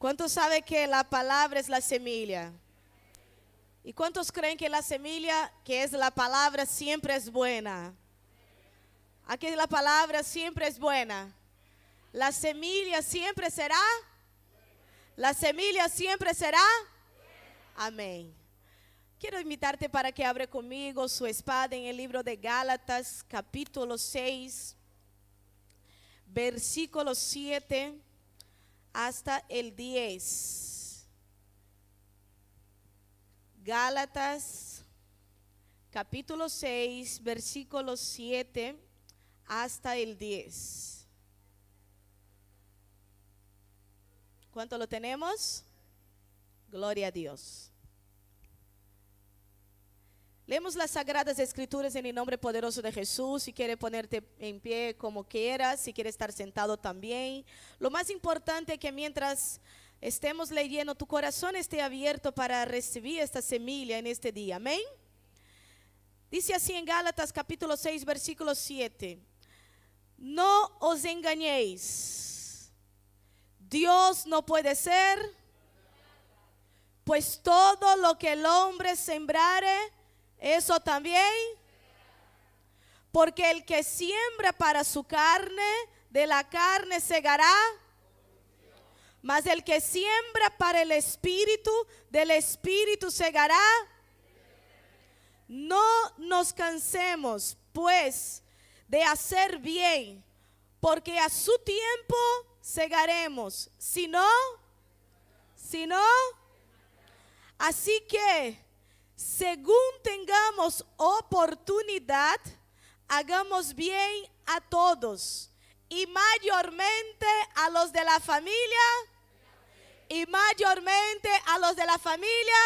¿Cuántos saben que la palabra es la semilla? ¿Y cuántos creen que la semilla, que es la palabra, siempre es buena? Aquí la palabra siempre es buena. La semilla siempre será. La semilla siempre será. Amén. Quiero invitarte para que abra conmigo su espada en el libro de Gálatas, capítulo 6, versículo 7 hasta el 10. Gálatas, capítulo 6, versículo 7 hasta el 10. ¿Cuánto lo tenemos? Gloria a Dios. Leemos las sagradas escrituras en el nombre poderoso de Jesús. Si quieres ponerte en pie como quieras, si quieres estar sentado también. Lo más importante es que mientras estemos leyendo, tu corazón esté abierto para recibir esta semilla en este día. Amén. Dice así en Gálatas capítulo 6, versículo 7. No os engañéis. Dios no puede ser, pues todo lo que el hombre sembrare, eso también. Porque el que siembra para su carne, de la carne segará. Mas el que siembra para el espíritu, del espíritu segará. No nos cansemos, pues, de hacer bien, porque a su tiempo segaremos. Si no, si no, así que según tengamos oportunidad, hagamos bien a todos y mayormente a los de la familia y mayormente a los de la familia.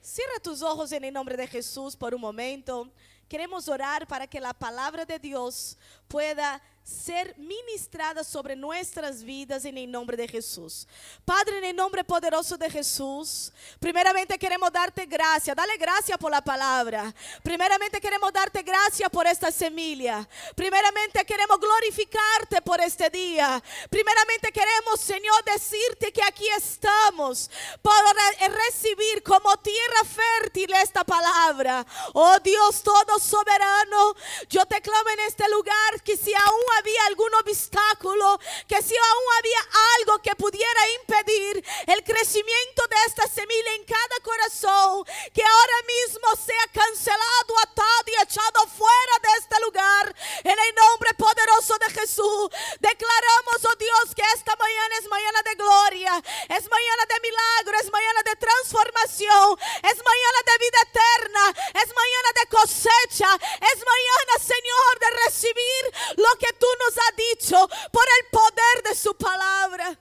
Cierra tus ojos en el nombre de Jesús por un momento. Queremos orar para que la palabra de Dios pueda ser ministrada sobre nuestras vidas en el nombre de Jesús. Padre, en el nombre poderoso de Jesús, primeramente queremos darte gracias, dale gracias por la palabra. Primeramente queremos darte gracias por esta semilla. Primeramente queremos glorificarte por este día. Primeramente queremos, Señor, decirte que aquí estamos para recibir como tierra fértil esta palabra. Oh Dios todo soberano, yo te clamo en este lugar que si aún había algún obstáculo, que si aún había algo que pudiera impedir el crecimiento de esta semilla en cada corazón, que ahora mismo sea cancelado, atado y echado fuera de este lugar, en el nombre poderoso de Jesús. Declaramos, oh Dios, que esta mañana es mañana de gloria, es mañana de milagro, es mañana de transformación, es mañana de vida eterna, es mañana de cosecha, es mañana, Señor, de recibir lo que tú nos has dicho por el poder de su palabra.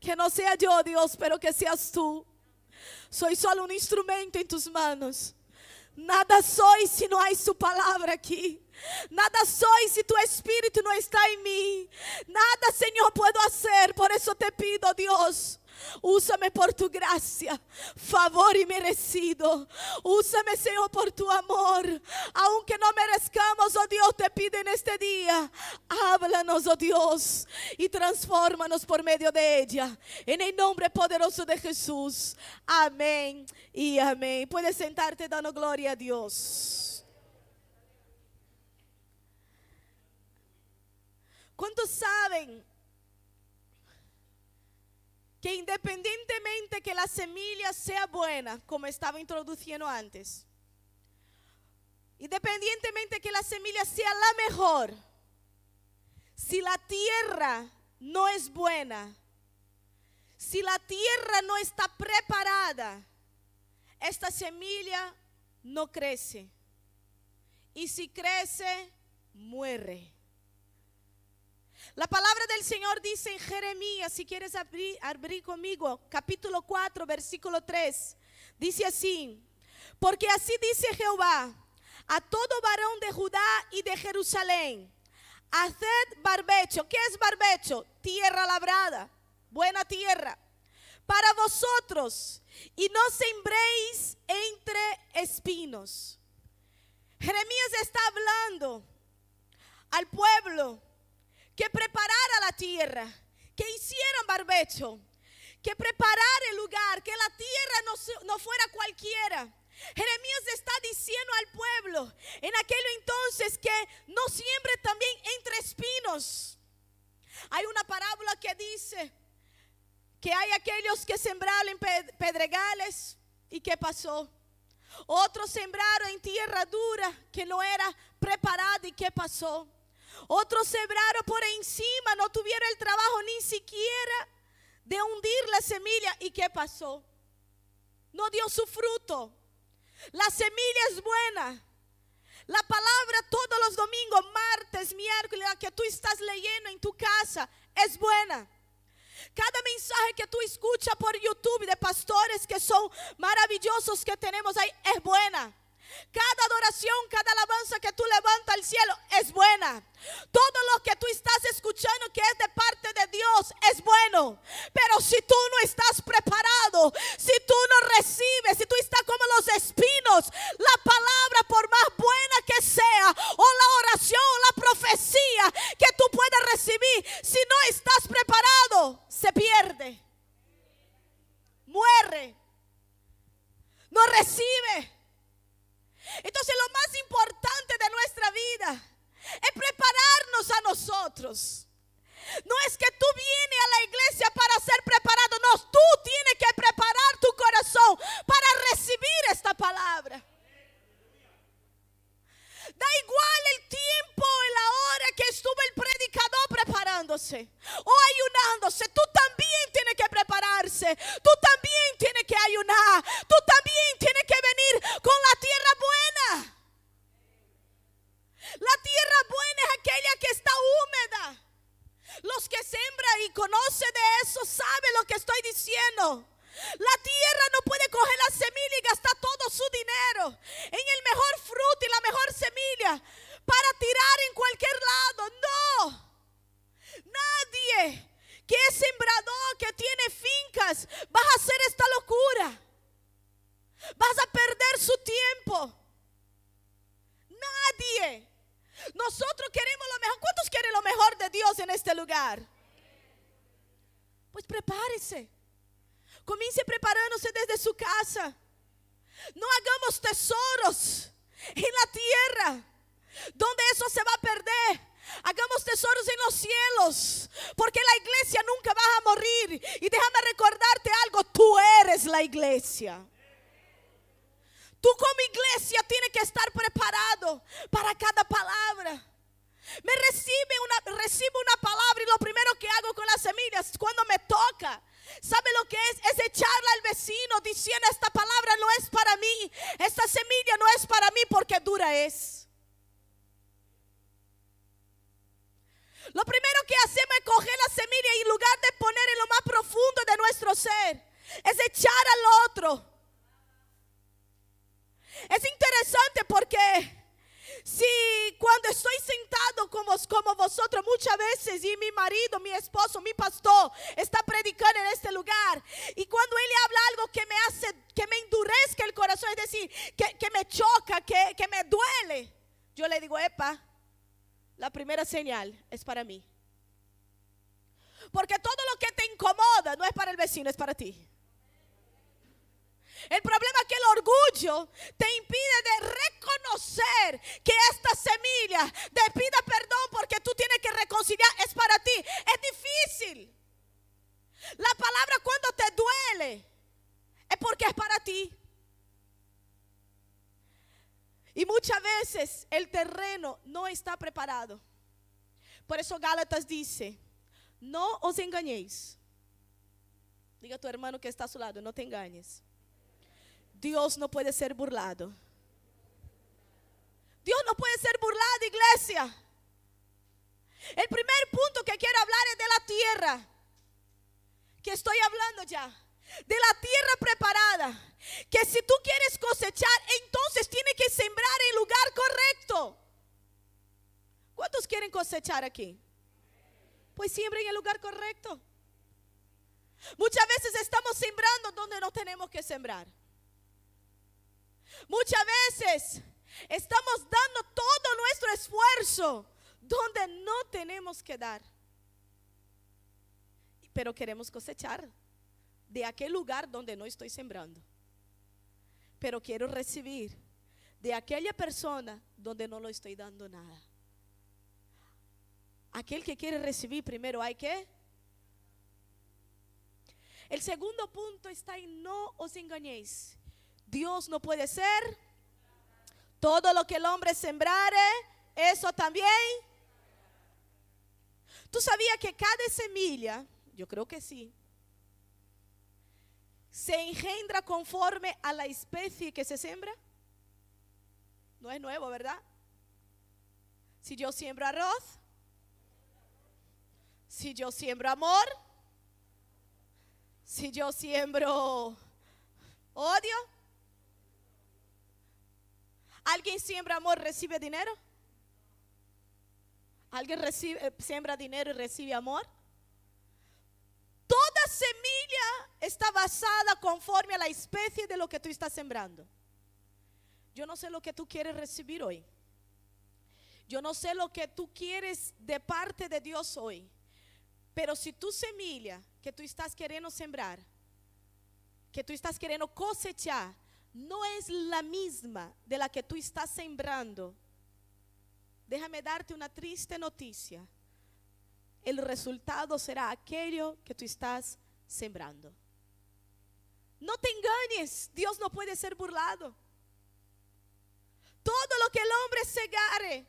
Que no sea yo, Dios, pero que seas tú. Soy solo un instrumento en tus manos. Nada soy si no hay su palabra aquí. Nada soy si tu espíritu no está en mí. Nada, Señor, puedo hacer. Por eso te pido, Dios. Úsame por tu gracia, favor y merecido. Úsame, Señor, por tu amor. Aunque no merezcamos, oh Dios, te pido en este día. Háblanos, oh Dios, y transfórmanos por medio de ella. En el nombre poderoso de Jesús. Amén y amén. Puedes sentarte dando gloria a Dios. ¿Cuántos saben? Que independientemente que la semilla sea buena, como estaba introduciendo antes, independientemente que la semilla sea la mejor, si la tierra no es buena, si la tierra no está preparada, esta semilla no crece. Y si crece, muere. La palabra del Señor dice en Jeremías, si quieres abrir, conmigo, capítulo 4, versículo 3, dice así, porque así dice Jehová, a todo varón de Judá y de Jerusalén, haced barbecho. ¿Qué es barbecho? Tierra labrada, buena tierra, para vosotros, y no sembréis entre espinos. Jeremías está hablando al pueblo que preparara la tierra, que hicieran barbecho, que preparar el lugar, que la tierra no, no fuera cualquiera. Jeremías está diciendo al pueblo en aquel entonces que no siempre también entre espinos. Hay una parábola que dice que hay aquellos que sembraron en pedregales y qué pasó. Otros sembraron en tierra dura que no era preparada y qué pasó. Otros sembraron por encima, no tuvieron el trabajo ni siquiera de hundir la semilla y qué pasó. No dio su fruto. La semilla es buena. La palabra todos los domingos, martes, miércoles, que tú estás leyendo en tu casa, es buena. Cada mensaje que tú escuchas por YouTube de pastores que son maravillosos que tenemos ahí es buena. Cada adoración, cada alabanza que tú levantas al cielo es buena. Todo lo que tú estás escuchando que es de parte de Dios es bueno. Pero si tú no estás preparado, si tú no recibes, si tú estás como los espinos, la palabra por más buena que sea, o la oración, o la profecía que tú puedas recibir, si no estás preparado, se pierde. Muere. No recibe. Entonces lo más importante de nuestra vida es prepararnos a nosotros. No es que tú vienes a la iglesia para ser preparado, no, tú tienes que preparar tu corazón para recibir esta palabra. Da igual el tiempo y la hora que estuvo el predicador preparándose para mí. Porque todo lo que te incomoda no es para el vecino, es para ti. El problema es que el orgullo te impide de reconocer que esta semilla te pida perdón porque tú tienes que reconciliar es para ti. Es difícil. La palabra cuando te duele es porque es para ti. Y muchas veces el terreno no está preparado. Por eso Gálatas dice, no os engañéis. Diga a tu hermano que está a su lado, no te engañes. Dios no puede ser burlado. Dios no puede ser burlado, iglesia. El primer punto que quiero hablar es de la tierra. Que estoy hablando ya. De la tierra preparada. Que si tú quieres cosechar, entonces tiene que sembrar en lugar correcto. ¿Cuántos quieren cosechar aquí? Pues siembren en el lugar correcto. Muchas veces estamos sembrando donde no tenemos que sembrar. Muchas veces estamos dando todo nuestro esfuerzo donde no tenemos que dar. pero queremos cosechar de aquel lugar donde no estoy sembrando. Pero quiero recibir de aquella persona donde no lo estoy dando nada. Aquel que quiere recibir primero hay que... El segundo punto está en no os engañéis. Dios no puede ser. Todo lo que el hombre sembrare, eso también. ¿Tú sabías que cada semilla, yo creo que sí, se engendra conforme a la especie que se siembra? No es nuevo, ¿verdad? Si yo siembro arroz, si yo siembro amor, si yo siembro odio, ¿alguien siembra amor, recibe dinero? ¿Alguien recibe, eh, siembra dinero y recibe amor? Toda semilla está basada conforme a la especie de lo que tú estás sembrando. Yo no sé lo que tú quieres recibir hoy. Yo no sé lo que tú quieres de parte de Dios hoy. Pero si tu semilla que tú estás queriendo sembrar, que tú estás queriendo cosechar, no es la misma de la que tú estás sembrando, déjame darte una triste noticia. El resultado será aquello que tú estás sembrando. No te engañes, Dios no puede ser burlado. Todo lo que el hombre segare,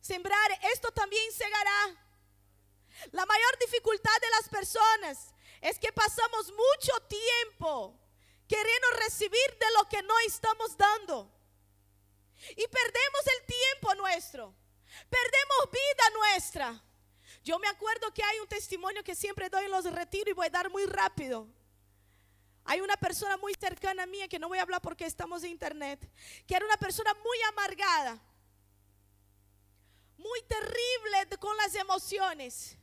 sembrare, esto también segará. La mayor dificultad de las personas es que pasamos mucho tiempo queriendo recibir de lo que no estamos dando. Y perdemos el tiempo nuestro. Perdemos vida nuestra. Yo me acuerdo que hay un testimonio que siempre doy en los retiros y voy a dar muy rápido. Hay una persona muy cercana a mí, que no voy a hablar porque estamos en internet, que era una persona muy amargada, muy terrible con las emociones.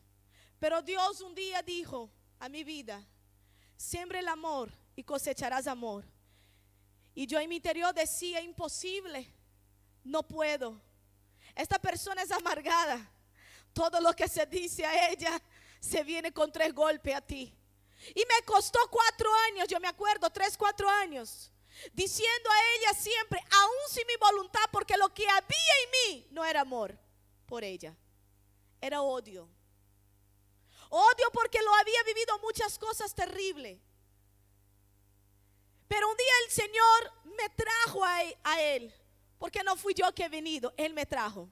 Pero Dios un día dijo a mi vida, siempre el amor y cosecharás amor. Y yo en mi interior decía, imposible, no puedo. Esta persona es amargada. Todo lo que se dice a ella se viene con tres golpes a ti. Y me costó cuatro años, yo me acuerdo, tres, cuatro años, diciendo a ella siempre, aún sin mi voluntad, porque lo que había en mí no era amor por ella, era odio. Odio porque lo había vivido muchas cosas terribles. Pero un día el Señor me trajo a, Él, porque no fui yo que he venido, Él me trajo.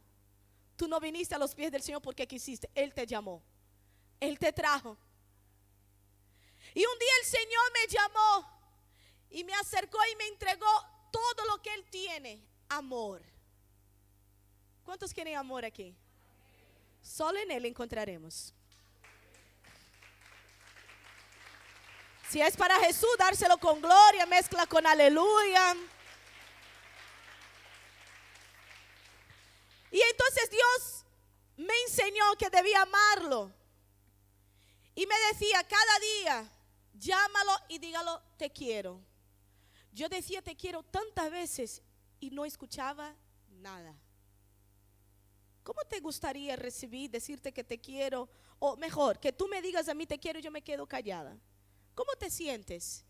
Tú no viniste a los pies del Señor porque quisiste, Él te llamó, Él te trajo. Y un día el Señor me llamó y me acercó y me entregó todo lo que Él tiene, amor. ¿Cuántos quieren amor aquí? Solo en Él encontraremos. Si es para Jesús, dárselo con gloria, mezcla con aleluya. Y entonces Dios me enseñó que debía amarlo. Y me decía cada día, llámalo y dígalo, te quiero. Yo decía, te quiero tantas veces y no escuchaba nada. ¿Cómo te gustaría recibir, decirte que te quiero? O mejor, que tú me digas a mí te quiero y yo me quedo callada. ¿Cómo te sientes?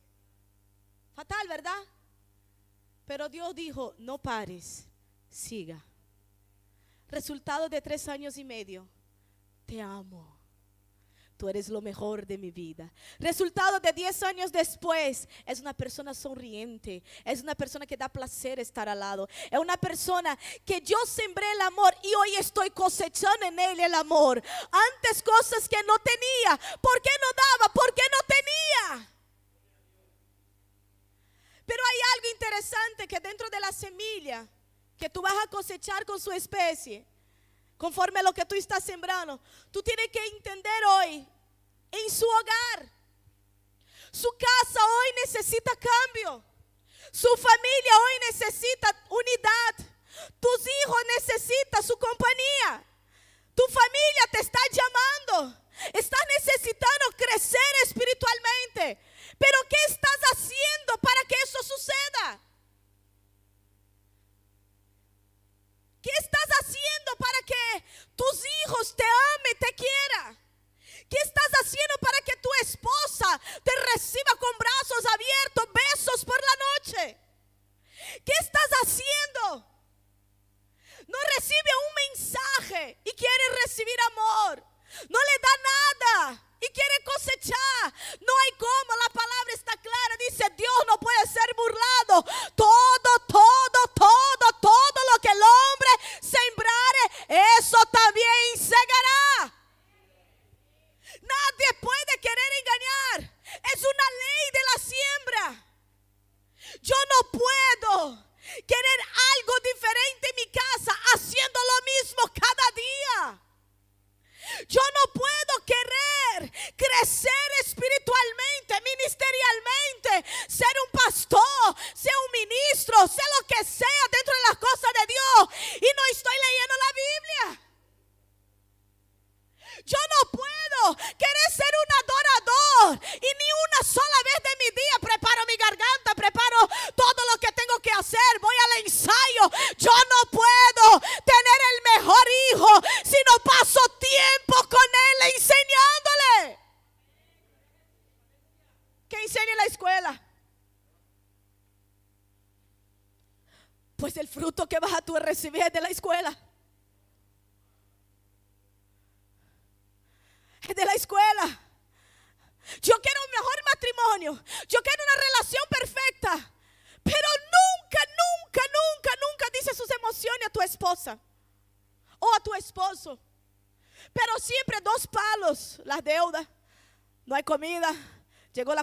Fatal, ¿verdad? Pero Dios dijo, no pares, siga. Resultado de tres años y medio, te amo. Eres lo mejor de mi vida. Resultado de diez años después, es una persona sonriente, es una persona que da placer estar al lado, es una persona que yo sembré el amor y hoy estoy cosechando en él el amor. Antes cosas que no tenía, ¿por qué no daba? ¿Por qué no tenía? Pero hay algo interesante que dentro de la semilla que tú vas a cosechar con su especie, conforme a lo que tú estás sembrando. Tú tienes que entender hoy en su hogar. Su casa hoy necesita cambio. Su familia hoy necesita unidad. Tus hijos necesitan su compañía. Tu familia te está llamando. Estás necesitando crecer espiritualmente. Pero ¿qué estás haciendo para que eso suceda? ¿Qué estás haciendo para que tus hijos te amen, te quieran? ¿Qué estás haciendo para que tu esposa te reciba con brazos abiertos, besos por la noche? ¿Qué estás haciendo? No recibe un mensaje y quiere recibir amor. No le da nada y quiere cosechar. No hay cómo, la palabra está clara. Dice, Dios no puede ser burlado. Todo, todo, todo, todo lo que el hombre eso también segará. Nadie puede querer engañar. Es una ley de la siembra. Yo no puedo querer algo diferente en mi casa haciendo lo mismo cada día. Yo no puedo querer crecer espiritualmente, ministerialmente, ser un pastor,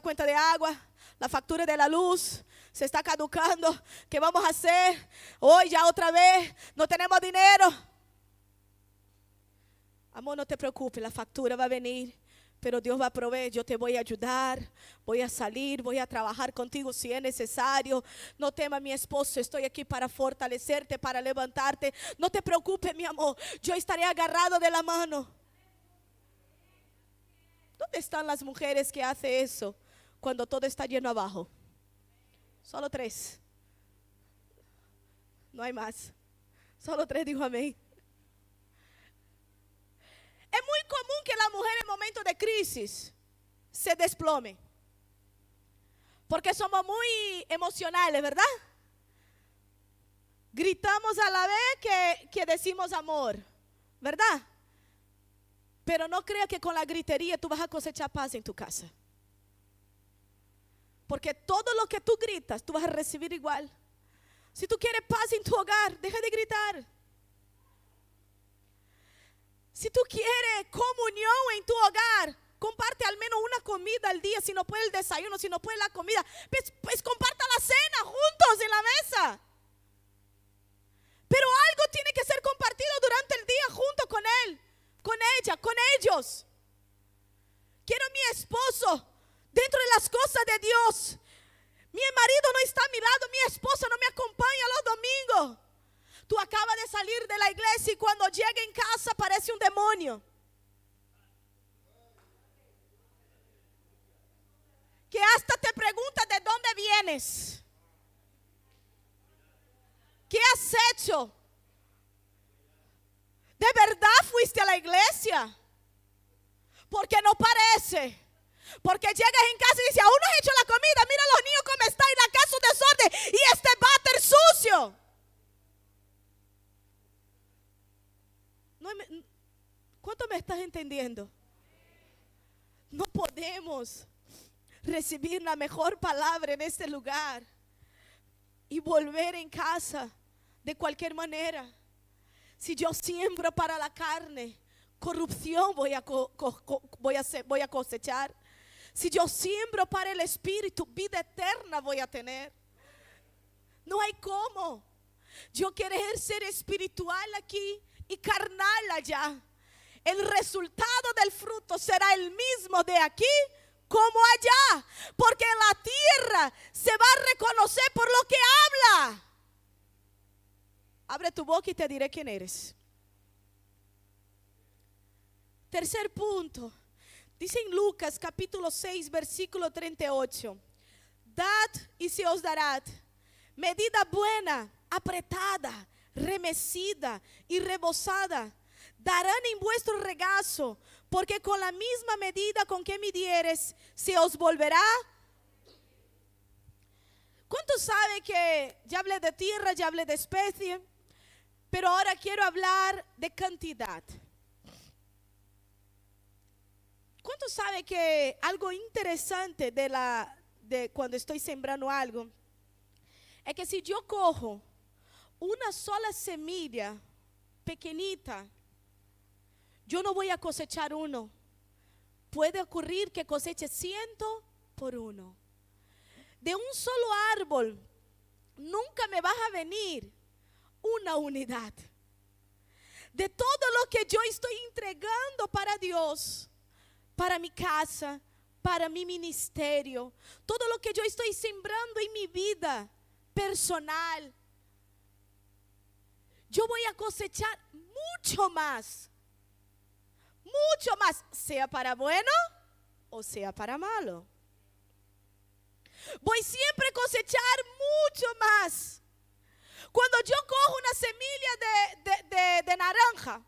cuenta de agua, la factura de la luz, se está caducando. ¿Qué vamos a hacer? Hoy ya otra vez, no tenemos dinero. Amor, no te preocupes, la factura va a venir. Pero Dios va a proveer, yo te voy a ayudar, voy a salir, voy a trabajar contigo si es necesario. No temas, mi esposo, estoy aquí para fortalecerte, para levantarte. No te preocupes, mi amor, yo estaré agarrado de la mano. ¿Dónde están las mujeres que hacen eso cuando todo está lleno abajo? Solo tres. No hay más. Solo tres dijo amén. Es muy común que la mujer en momentos de crisis se desplome. Porque somos muy emocionales, ¿verdad? Gritamos a la vez que, decimos amor, ¿verdad? Pero no creas que con la gritería tú vas a cosechar paz en tu casa. Porque todo lo que tú gritas, tú vas a recibir igual. Si tú quieres paz en tu hogar, deja de gritar. Si tú quieres comunión en tu hogar, comparte al menos una comida al día, si no puede el desayuno, si no puede la comida, pues, pues comparta la cena juntos en la mesa. Pero algo tiene que ser compartido durante el día junto con él, con ella, con ellos. Quiero mi esposo dentro de las cosas de Dios. Mi marido no está a mi lado, mi esposa no me acompaña los domingos. Tú acabas de salir de la iglesia y cuando llega en casa parece un demonio. Que hasta te pregunta de dónde vienes. ¿Qué has hecho? ¿De verdad fuiste a la iglesia? Porque no parece. Porque llegas en casa y dices, aún no has hecho la comida, mira los niños cómo están y la casa desorden y este váter sucio. ¿Cuánto me estás entendiendo? No podemos recibir la mejor palabra en este lugar y volver en casa de cualquier manera. Si yo siembro para la carne, corrupción voy a, voy a cosechar. Si yo siembro para el Espíritu, vida eterna voy a tener. No hay cómo. Yo querer ser espiritual aquí y carnal allá. El resultado del fruto será el mismo de aquí como allá, porque la tierra se va a reconocer por lo que habla. Abre tu boca y te diré quién eres. Tercer punto. Dice en Lucas capítulo 6, versículo 38. Dad y se os dará medida buena, apretada, remecida y rebosada, darán en vuestro regazo, porque con la misma medida con que midieres, se os volverá. ¿Cuántos saben que ya hablé de tierra, ya hablé de especie? Pero ahora quiero hablar de cantidad. ¿Cuántos saben que algo interesante de la de cuando estoy sembrando algo es que si yo cojo una sola semilla pequeñita, yo no voy a cosechar uno. Puede ocurrir que coseche ciento por uno. De un solo árbol nunca me vas a venir una unidad. De todo lo que yo estoy entregando para Dios, para mi casa, para mi ministerio, todo lo que yo estoy sembrando en mi vida personal, yo voy a cosechar mucho más. Mucho más, sea para bueno o sea para malo. Voy siempre a cosechar mucho más. Cuando yo cojo una semilla de, de, naranja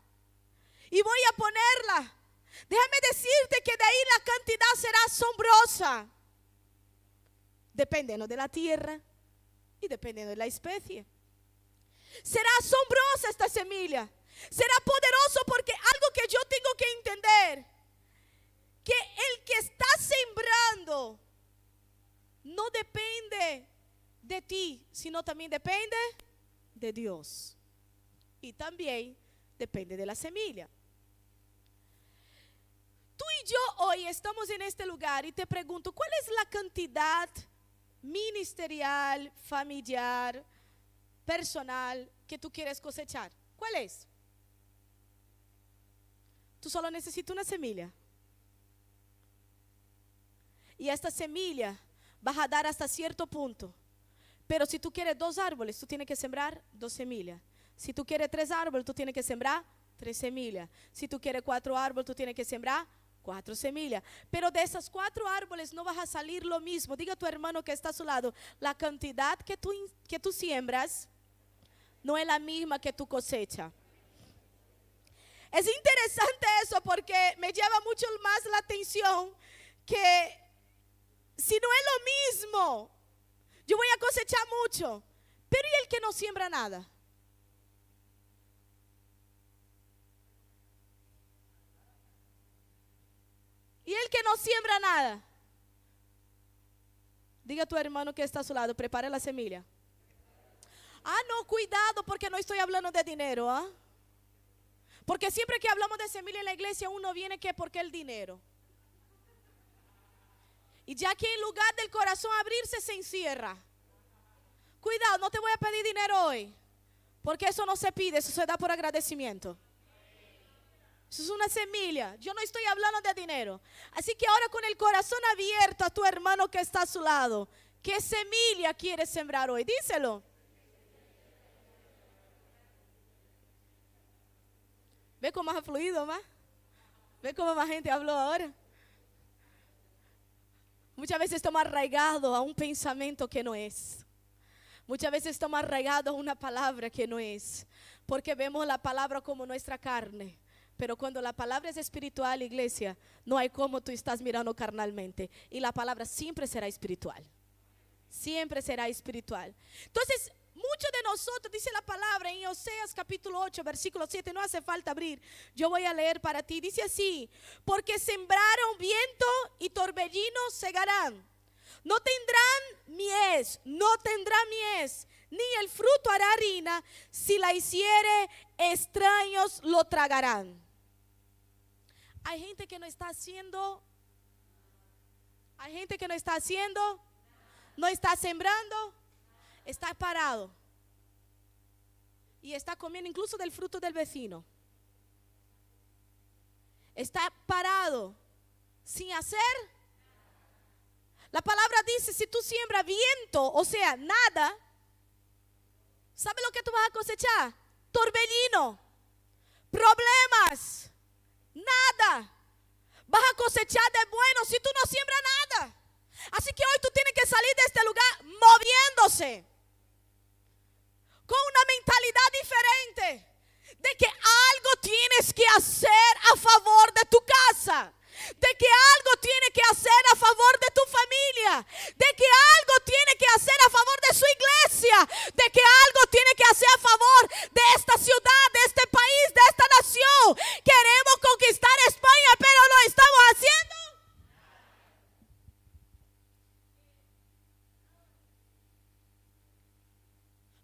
y voy a ponerla, déjame decirte que de ahí la cantidad será asombrosa. dependiendo de la tierra y dependiendo de la especie. Será asombrosa esta semilla. Será poderoso porque algo que yo tengo que entender, que el que está sembrando no depende de ti, sino también depende de Dios. Y también depende de la semilla. Tú y yo hoy estamos en este lugar y te pregunto, ¿cuál es la cantidad ministerial, familiar, personal que tú quieres cosechar? ¿Cuál es? Tú solo necesitas una semilla. Y esta semilla va a dar hasta cierto punto. Pero si tú quieres dos árboles, tú tienes que sembrar dos semillas. Si tú quieres tres árboles, tú tienes que sembrar tres semillas. Si tú quieres cuatro árboles, tú tienes que sembrar cuatro semillas. Pero de esas cuatro árboles no vas a salir lo mismo. Diga a tu hermano que está a su lado, la cantidad que tú, que tú siembras no es la misma que tu cosecha. Es interesante eso porque me lleva mucho más la atención que si no es lo mismo, yo voy a cosechar mucho, pero ¿y el que no siembra nada? Y el que no siembra nada. Diga a tu hermano que está a su lado, prepare la semilla. Ah, no, cuidado porque no estoy hablando de dinero, ¿ah? Porque siempre que hablamos de semilla en la iglesia, uno viene que porque el dinero. Y ya que en lugar del corazón abrirse se encierra. Cuidado, no te voy a pedir dinero hoy. Porque eso no se pide, eso se da por agradecimiento. Eso es una semilla. Yo no estoy hablando de dinero. Así que ahora con el corazón abierto a tu hermano que está a su lado, ¿qué semilla quieres sembrar hoy? Díselo. ¿Ve cómo ha fluido más? ¿Ve cómo más gente habló ahora? Muchas veces estamos arraigados a un pensamiento que no es. Muchas veces estamos arraigados a una palabra que no es. Porque vemos la palabra como nuestra carne. Pero cuando la palabra es espiritual, iglesia, no hay como tú estás mirando carnalmente. Y la palabra siempre será espiritual. Siempre será espiritual. Entonces, muchos de nosotros, dice la palabra en Oseas capítulo 8, versículo 7, no hace falta abrir. Yo voy a leer para ti. Dice así, porque sembraron viento y torbellinos segarán. No tendrán mies, no tendrán mies, ni el fruto hará harina. Si la hiciere, extraños lo tragarán. Hay gente que no está haciendo, hay gente que no está haciendo, no está sembrando, está parado. Y está comiendo incluso del fruto del vecino. Está parado, sin hacer. La palabra dice, si tú siembras viento, o sea, nada, ¿sabe lo que tú vas a cosechar? Torbellino, problemas nada. Vas a cosechar de bueno si tú no siembras nada. Así que hoy tú tienes que salir de este lugar moviéndose. Con una mentalidad diferente. De que algo tienes que hacer a favor de tu casa de que algo tiene que hacer a favor de tu familia, de que algo tiene que hacer a favor de su iglesia, de que algo tiene que hacer a favor de esta ciudad, de este país, de esta nación. Queremos conquistar España, pero lo estamos haciendo.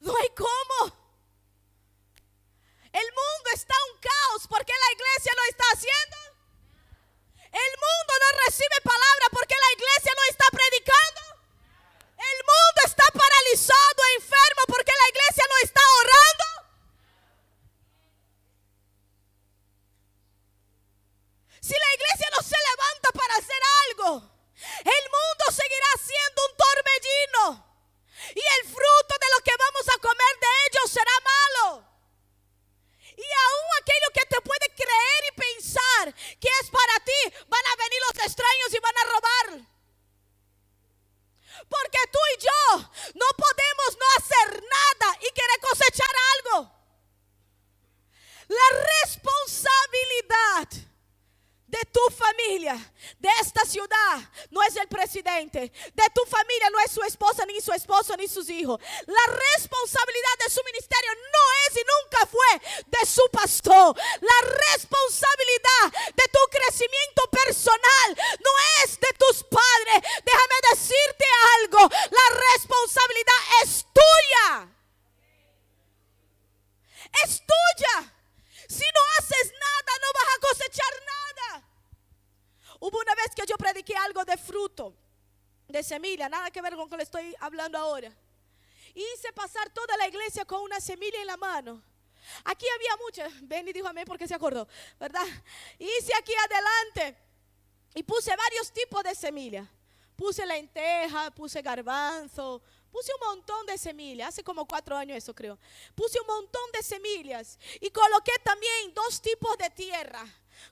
No hay cómo. El mundo está un caos porque la iglesia lo está haciendo. El mundo no recibe de esta ciudad no es el presidente, de tu familia no es su esposa, ni su esposo, ni sus hijos. La responsabilidad de su ministerio no es y nunca de su pastor. La responsabilidad de tu crecimiento personal no es de tus padres. Déjame decirte algo, la responsabilidad es tuya. Es tuya. Si no haces nada, no vas a cosechar nada. Hubo una vez que yo prediqué algo de fruto, de semilla, nada que ver con lo que le estoy hablando ahora. Hice pasar toda la iglesia con una semilla en la mano. Aquí había muchas. Benny dijo amén porque se acordó, ¿verdad? Hice aquí adelante y puse varios tipos de semillas. Puse lenteja, puse garbanzo, puse un montón de semillas. Hace como cuatro años eso creo. Puse un montón de semillas y coloqué también dos tipos de tierra.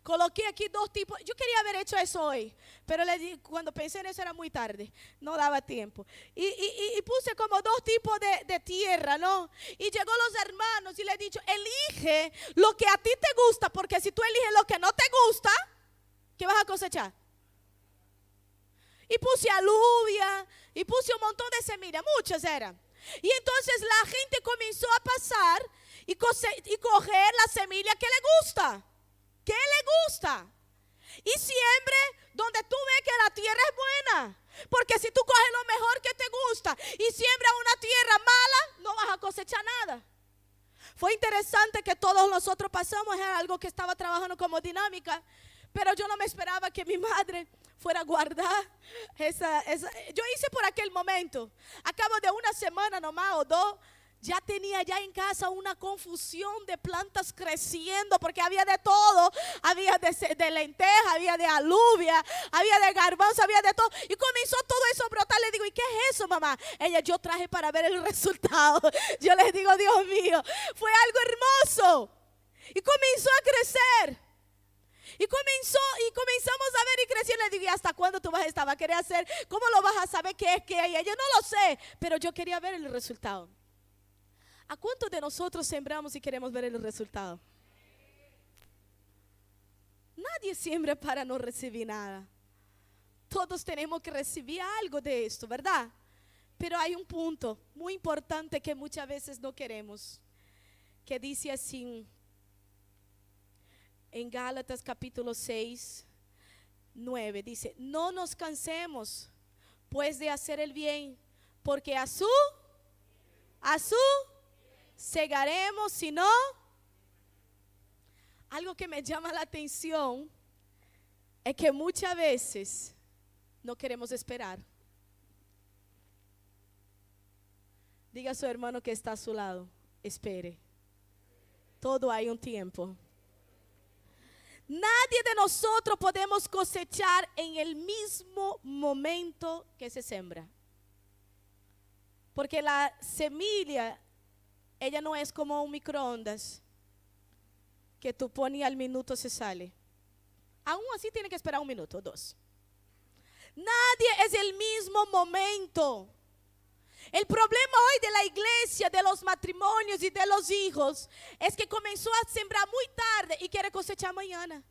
Coloqué aquí dos tipos. Yo quería haber hecho eso hoy, pero le cuando pensé en eso era muy tarde, no daba tiempo. Y, puse como dos tipos de, de, tierra, ¿no? Y llegó los hermanos y le he dicho, elige lo que a ti te gusta, porque si tú eliges lo que no te gusta, ¿qué vas a cosechar? Y puse alubia, y puse un montón de semillas, muchas eran. Y entonces la gente comenzó a pasar y, y coger la semilla que le gusta. ¿Qué le gusta? Y siempre donde tú ves que la tierra es buena. Porque si tú coges lo mejor que te gusta y siembras una tierra mala, no vas a cosechar nada. Fue interesante que todos nosotros pasamos, era algo que estaba trabajando como dinámica, pero yo no me esperaba que mi madre fuera a guardar esa. Yo hice por aquel momento, a cabo de una semana nomás o dos, ya tenía ya en casa una confusión de plantas creciendo porque había de todo, había de, lenteja, había de alubia, había de garbanzo, había de todo. Y comenzó todo eso a brotar. Le digo, ¿y qué es eso, mamá? Ella, yo traje para ver el resultado. Yo les digo, Dios mío, fue algo hermoso. Y comenzó a crecer. Y comenzó, y comenzamos a ver y crecer. Le digo, hasta cuándo tú vas a estar? ¿Va a hacer? ¿Cómo lo vas a saber qué es que hay? Ella no lo sé, pero yo quería ver el resultado. ¿A cuántos de nosotros sembramos y queremos ver el resultado? Nadie siembra para no recibir nada. Todos tenemos que recibir algo de esto, ¿verdad? Pero hay un punto muy importante que muchas veces no queremos, que dice así en Gálatas capítulo 6, 9, dice, no nos cansemos pues de hacer el bien, porque a su, a su segaremos, si no, algo que me llama la atención es que muchas veces no queremos esperar. Diga a su hermano que está a su lado, espere. Todo hay un tiempo. Nadie de nosotros podemos cosechar en el mismo momento que se sembra. Porque la semilla ella no es como un microondas que tú pones y al minuto se sale. Aún así tiene que esperar un minuto o dos. Nadie es el mismo momento. El problema hoy de la iglesia, de los matrimonios y de los hijos es que comenzó a sembrar muy tarde y quiere cosechar mañana.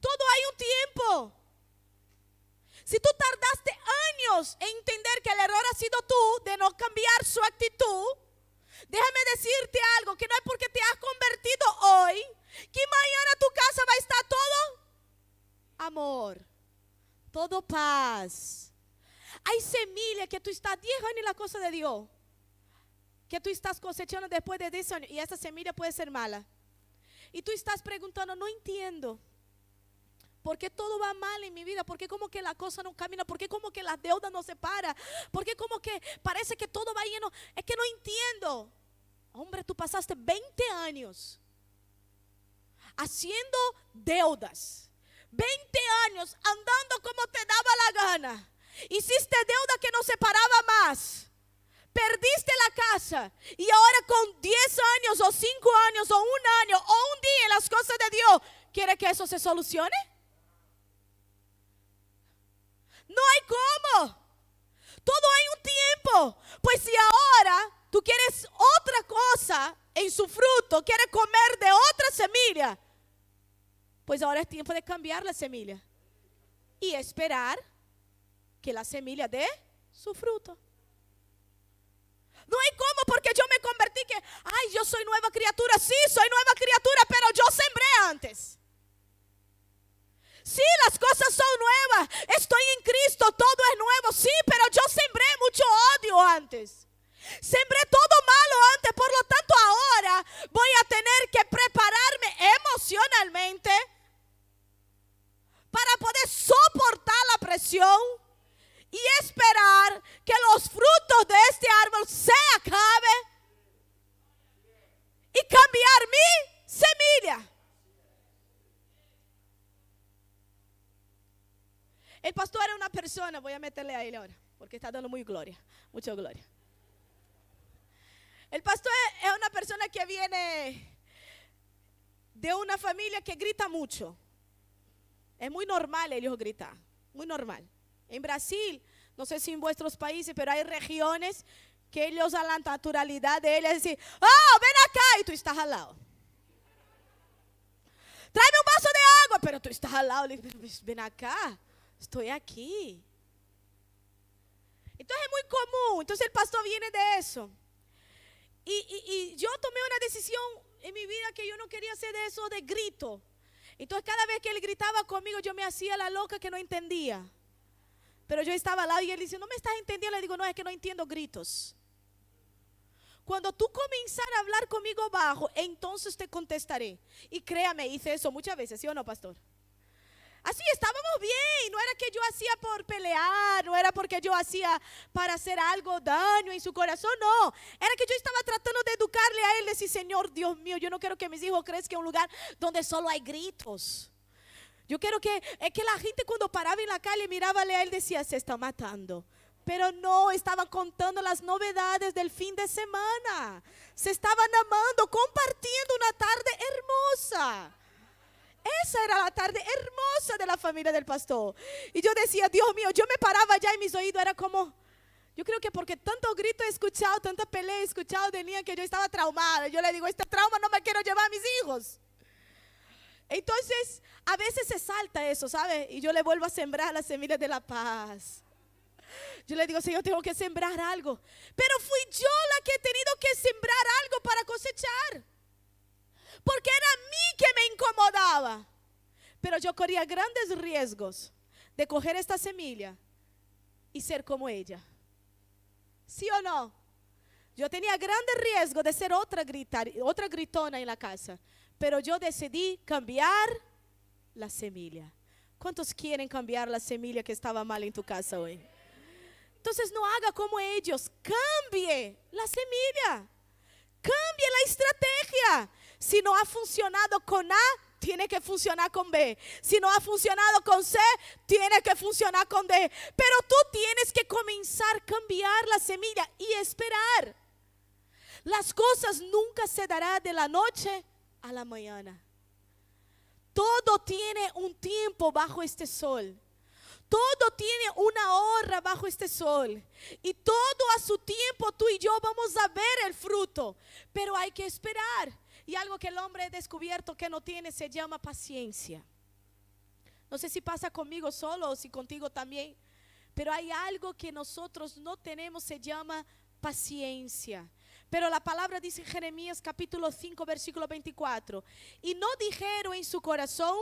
Todo hay un tiempo. Si tú tardaste años en entender que el error ha sido tú de no cambiar su actitud, Déjame decirte algo, que no es porque te has convertido hoy, que mañana tu casa va a estar todo amor, todo paz. Hay semillas que tú estás 10 años en la cosa de Dios, que tú estás cosechando después de 10 años, y esa semilla puede ser mala. Y tú estás preguntando, no entiendo. ¿Por qué todo va mal en mi vida? ¿Por qué como que la cosa no camina? ¿Por qué como que la deuda no se para? ¿Por qué como que parece que todo va lleno? Es que no entiendo. Hombre, tú pasaste 20 años haciendo deudas. 20 años andando como te daba la gana. Hiciste deuda que no se paraba más. Perdiste la casa y ahora con 10 años o 5 años o un año o un día en las cosas de Dios, ¿quiere que eso se solucione? No hay cómo. Todo hay un tiempo. Pues si ahora tú quieres otra cosa en su fruto, quieres comer de otra semilla, pues ahora es tiempo de cambiar la semilla. y esperar que la semilla dé su fruto. No hay cómo porque yo me convertí que, ay, yo soy nueva criatura. Sí, soy nueva criatura, pero yo sembré antes. Sí, las cosas son nuevas. Estoy en Cristo, todo es nuevo. Sí, pero yo sembré mucho odio antes. Sembré todo malo antes, por lo tanto ahora voy a tener que prepararme emocionalmente para poder soportar la presión y esperar que los frutos de este árbol se acaben y cambiar mi semilla. El pastor era una persona, voy a meterle a él ahora, porque está dando muy gloria, mucha gloria. El pastor es una persona que viene de una familia que grita mucho. Es muy normal ellos gritar, muy normal. En Brasil, no sé si en vuestros países, pero hay regiones que ellos a la naturalidad de ellos decir, oh, ven acá y tú estás al lado. Tráeme un vaso de agua, pero tú estás al lado. Ven acá. Estoy aquí. Entonces es muy común. Entonces el pastor viene de eso. Y, yo tomé una decisión en mi vida que yo no quería hacer de eso de grito. Entonces cada vez que él gritaba conmigo yo me hacía la loca que no entendía. Pero yo estaba al lado y él dice, no me estás entendiendo. Le digo, no, es que no entiendo gritos. Cuando tú comenzar a hablar conmigo bajo, entonces te contestaré. Y créame, hice eso muchas veces, ¿sí o no, pastor? Así estábamos que yo hacía por pelear, no era porque yo hacía para hacer algo daño en su corazón, no. Era que yo estaba tratando de educarle a él, decir, Señor, Dios mío, yo no quiero que mis hijos crezcan en un lugar donde solo hay gritos. Yo quiero que, es que la gente cuando paraba en la calle miraba a él decía, se está matando. Pero no, estaban contando las novedades del fin de semana. Se estaban amando, compartiendo una tarde hermosa. Esa era la tarde hermosa de la familia del pastor. Y yo decía, Dios mío, yo me paraba ya en mis oídos, era como, yo creo que porque tanto grito he escuchado, tanta pelea he escuchado de niña que yo estaba traumada. Yo le digo, este trauma no me quiero llevar a mis hijos. Entonces, a veces se salta eso, ¿sabe? Y yo le vuelvo a sembrar las semillas de la paz. Yo le digo, Señor, tengo que sembrar algo. Pero fui yo la que he tenido que sembrar algo para cosechar porque era a mí que me incomodaba. Pero yo corría grandes riesgos de coger esta semilla y ser como ella. ¿Sí o no? Yo tenía grandes riesgos de ser otra, gritar, otra gritona en la casa. Pero yo decidí cambiar la semilla. ¿Cuántos quieren cambiar la semilla que estaba mal en tu casa hoy? Entonces no haga como ellos. Cambie la semilla. Cambie la estrategia. Si no ha funcionado con A, tiene que funcionar con B. Si no ha funcionado con C, tiene que funcionar con D. Pero tú tienes que comenzar a cambiar la semilla y esperar. Las cosas nunca se darán de la noche a la mañana. Todo tiene un tiempo bajo este sol. Todo tiene una hora bajo este sol. Y todo a su tiempo tú y yo vamos a ver el fruto. Pero hay que esperar. Y algo que el hombre ha descubierto que no tiene se llama paciencia. No sé si pasa conmigo solo o si contigo también, pero hay algo que nosotros no tenemos, se llama paciencia. Pero la palabra dice Jeremías capítulo 5, versículo 24, y no dijeron en su corazón,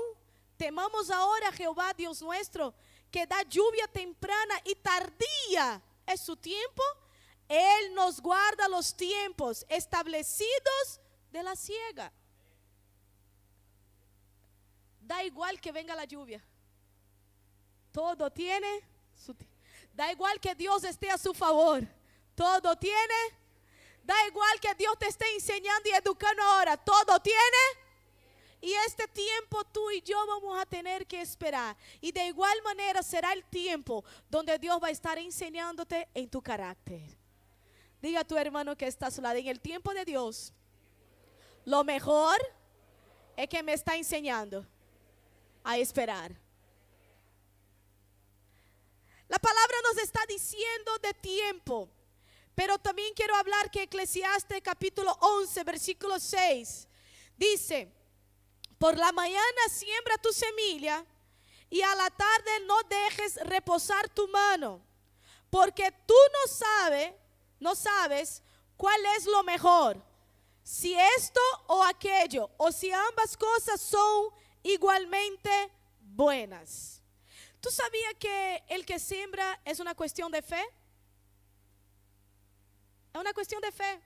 temamos ahora a Jehová Dios nuestro, que da lluvia temprana y tardía es su tiempo. Él nos guarda los tiempos establecidos de la ciega. Da igual que venga la lluvia. Todo tiene Da igual que Dios esté a su favor. Todo tiene. Da igual que Dios te esté enseñando y educando ahora. Todo tiene. Y este tiempo tú y yo vamos a tener que esperar. Y de igual manera será el tiempo donde Dios va a estar enseñándote en tu carácter. Diga a tu hermano que está a su lado. En el tiempo de Dios lo mejor es que me está enseñando a esperar. La palabra nos está diciendo de tiempo, pero también quiero hablar que Eclesiastes capítulo 11, versículo 6, dice, por la mañana siembra tu semilla y a la tarde no dejes reposar tu mano, porque tú no sabes, no sabes cuál es lo mejor, si esto o aquello, o si ambas cosas son igualmente buenas. ¿Tú sabías que el que siembra es una cuestión de fe? Es una cuestión de fe.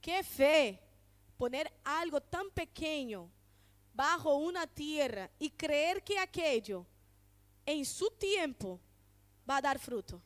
¿Qué fe? Poner algo tan pequeño bajo una tierra y creer que aquello en su tiempo va a dar fruto.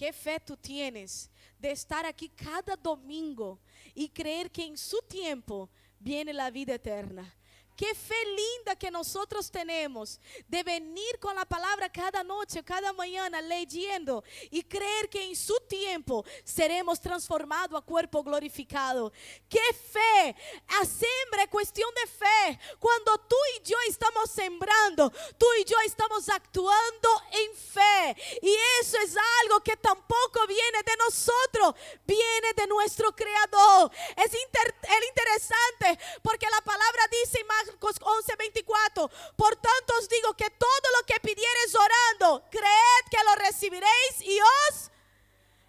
¿Qué fe tú tienes de estar aquí cada domingo y creer que en su tiempo viene la vida eterna? Qué fe linda que nosotros tenemos de venir con la palabra cada noche, cada mañana, leyendo y creer que en su tiempo seremos transformados a cuerpo glorificado. Qué fe, a siembra cuestión de fe. Cuando tú y yo estamos sembrando, tú y yo estamos actuando en fe. Y eso es algo que tampoco viene de nosotros, viene de nuestro Creador. Es, interesante porque la palabra dice más 11:24. Por tanto os digo que todo lo que pidieres orando, creed que lo recibiréis y os,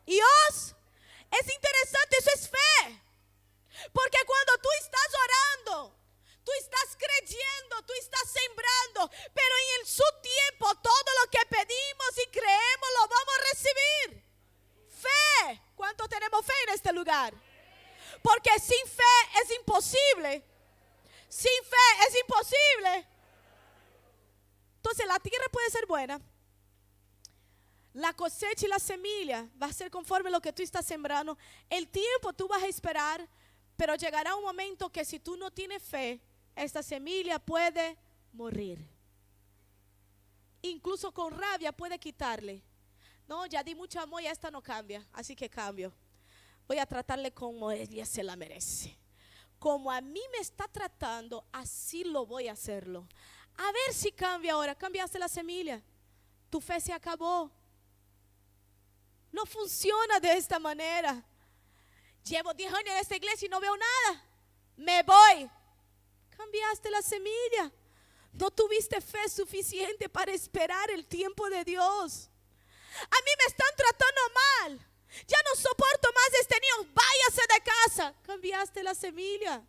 y os. Es interesante, eso es fe. Porque cuando tú estás orando, tú estás creyendo, tú estás sembrando, pero en su tiempo todo lo que pedimos y creemos lo vamos a recibir. Fe. ¿Cuánto tenemos fe en este lugar? Porque sin fe es imposible sin fe es imposible. Entonces la tierra puede ser buena. La cosecha y la semilla va a ser conforme lo que tú estás sembrando. El tiempo tú vas a esperar, pero llegará un momento que si tú no tienes fe, esta semilla puede morir. Incluso con rabia puede quitarle. No, ya di mucho amor y esta no cambia, así que cambio. Voy a tratarle como ella se la merece como a mí me está tratando, así lo voy a hacerlo. A ver si cambia ahora. Cambiaste la semilla. Tu fe se acabó. No funciona de esta manera. Llevo 10 años en esta iglesia y no veo nada. Me voy. Cambiaste la semilla. No tuviste fe suficiente para esperar el tiempo de Dios. A mí me están tratando mal. Ya no soporto más este niño, váyase de casa. Cambiaste la semilla.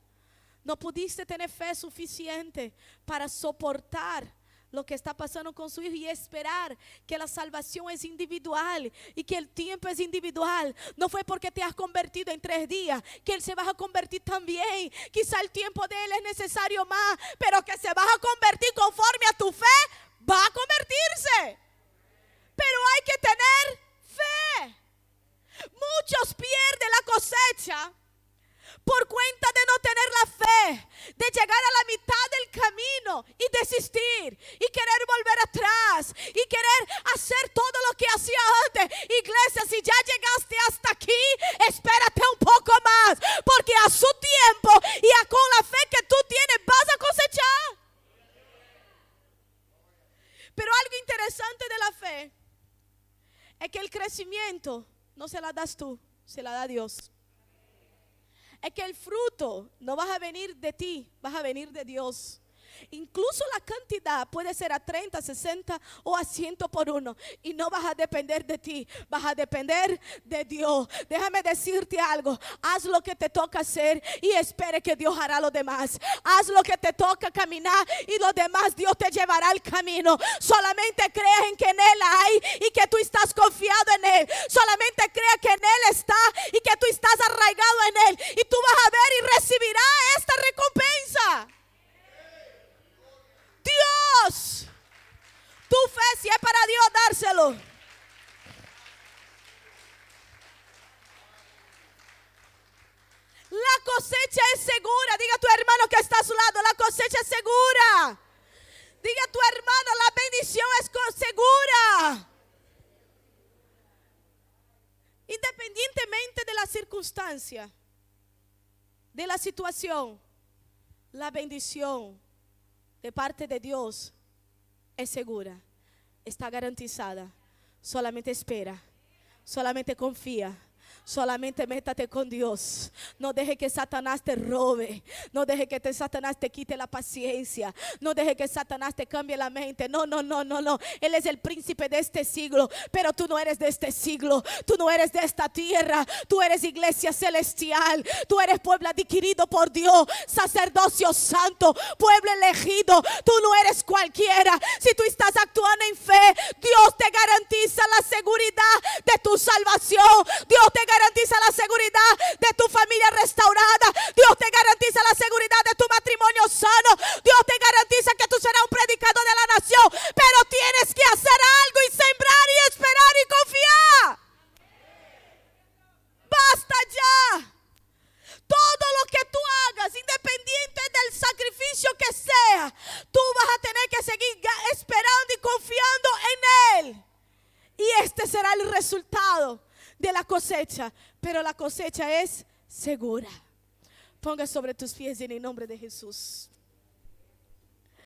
No pudiste tener fe suficiente para soportar lo que está pasando con su hijo y esperar que la salvación es individual y que el tiempo es individual. No fue porque te has convertido en tres días que Él se va a convertir también. Quizá el tiempo de Él es necesario más, pero que se va a convertir conforme a tu fe, va a convertirse. Pero hay que tener fe. Muchos pierden la cosecha por cuenta de no tener la fe, de llegar a la mitad del camino y desistir y querer volver atrás y querer hacer todo lo que hacía antes. Iglesia, si ya llegaste hasta aquí, espérate un poco más, porque a su tiempo y a con la fe que tú tienes vas a cosechar. Pero algo interesante de la fe es que el crecimiento no se la tú, se la da Dios. Es que el fruto no va a venir de ti, vas a venir de Dios. Incluso la cantidad puede ser a 30, 60 o a 100 por uno. Y no vas a depender de ti, vas a depender de Dios. Déjame decirte algo. Haz lo que te toca hacer y espere que Dios hará lo demás. Haz lo que te toca caminar y lo demás Dios te llevará al camino. Solamente crea en que en Él hay y que tú estás confiado en Él. Solamente crea que en Él está y que tú estás arraigado en Él. Y tú vas a ver y recibirás esta recompensa. Dios. Tu fe si es para Dios dárselo. La cosecha es segura. Diga a tu hermano que está a su lado, la cosecha es segura. Diga a tu hermano, la bendición es segura. Independientemente de la circunstancia, de la situación, la bendición de parte de Dios es segura, está garantizada. Solamente espera, solamente confía, Solamente métate con Dios. No deje que Satanás te robe. No deje que te, Satanás te quite la paciencia. No deje que Satanás te cambie la mente. No, no, no, no, no. Él es el príncipe de este siglo. Pero tú no eres de este siglo. Tú no eres de esta tierra. Tú eres iglesia celestial. Tú eres pueblo adquirido por Dios. Sacerdocio santo. Pueblo elegido. Tú no eres cualquiera. Si tú estás actuando en fe, Dios te garantiza la seguridad de tu salvación. Dios te garantiza la seguridad de tu familia restaurada. Dios te garantiza la seguridad de tu matrimonio sano. Dios te garantiza que tú serás un predicador de la nación. Pero tienes que hacer algo y sembrar y esperar y confiar. Basta ya. Todo lo que tú hagas, independiente del sacrificio que sea, tú vas a tener que seguir esperando y confiando en Él. Y este será el resultado de la cosecha, pero la cosecha es segura. Ponga sobre tus pies en el nombre de Jesús.